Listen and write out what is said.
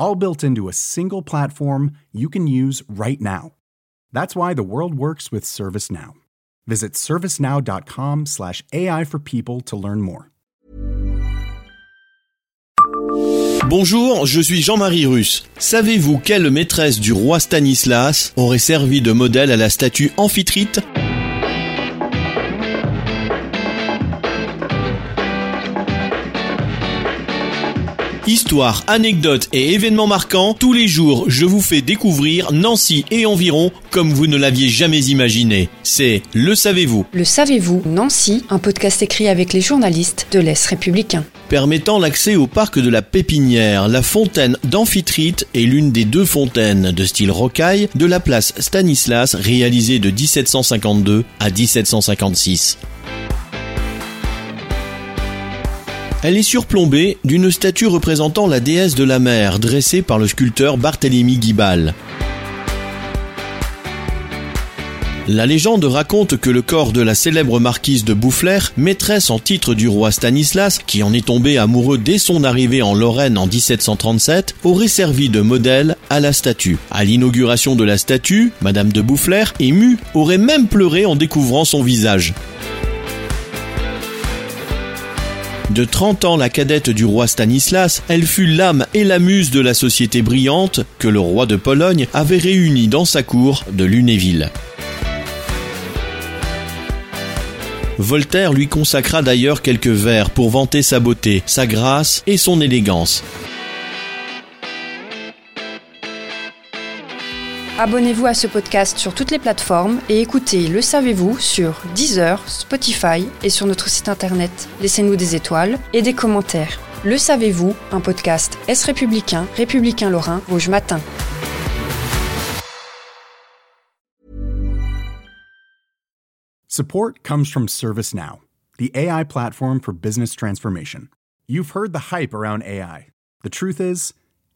all built into a single platform you can use right now. That's why the world works with ServiceNow. Visit servicenow.com/slash AI for people to learn more. Bonjour, je suis Jean-Marie Russe. Savez-vous quelle maîtresse du roi Stanislas aurait servi de modèle à la statue Amphitrite Histoire, anecdotes et événements marquants, tous les jours je vous fais découvrir Nancy et environ comme vous ne l'aviez jamais imaginé. C'est Le Savez-vous Le Savez-vous Nancy, un podcast écrit avec les journalistes de l'Est républicain. Permettant l'accès au parc de la Pépinière, la fontaine d'Amphitrite est l'une des deux fontaines de style rocaille de la place Stanislas réalisée de 1752 à 1756. Elle est surplombée d'une statue représentant la déesse de la mer dressée par le sculpteur Barthélemy Guibal. La légende raconte que le corps de la célèbre marquise de Boufflers, maîtresse en titre du roi Stanislas, qui en est tombé amoureux dès son arrivée en Lorraine en 1737, aurait servi de modèle à la statue. À l'inauguration de la statue, Madame de Boufflers, émue, aurait même pleuré en découvrant son visage. De 30 ans la cadette du roi Stanislas, elle fut l'âme et la muse de la société brillante que le roi de Pologne avait réunie dans sa cour de Lunéville. Voltaire lui consacra d'ailleurs quelques vers pour vanter sa beauté, sa grâce et son élégance. Abonnez-vous à ce podcast sur toutes les plateformes et écoutez Le Savez-vous sur Deezer, Spotify et sur notre site internet. Laissez-nous des étoiles et des commentaires. Le Savez-vous, un podcast Est républicain, républicain lorrain, Rouge Matin. Support comes from ServiceNow, the AI platform for business transformation. You've heard the hype around AI. The truth is,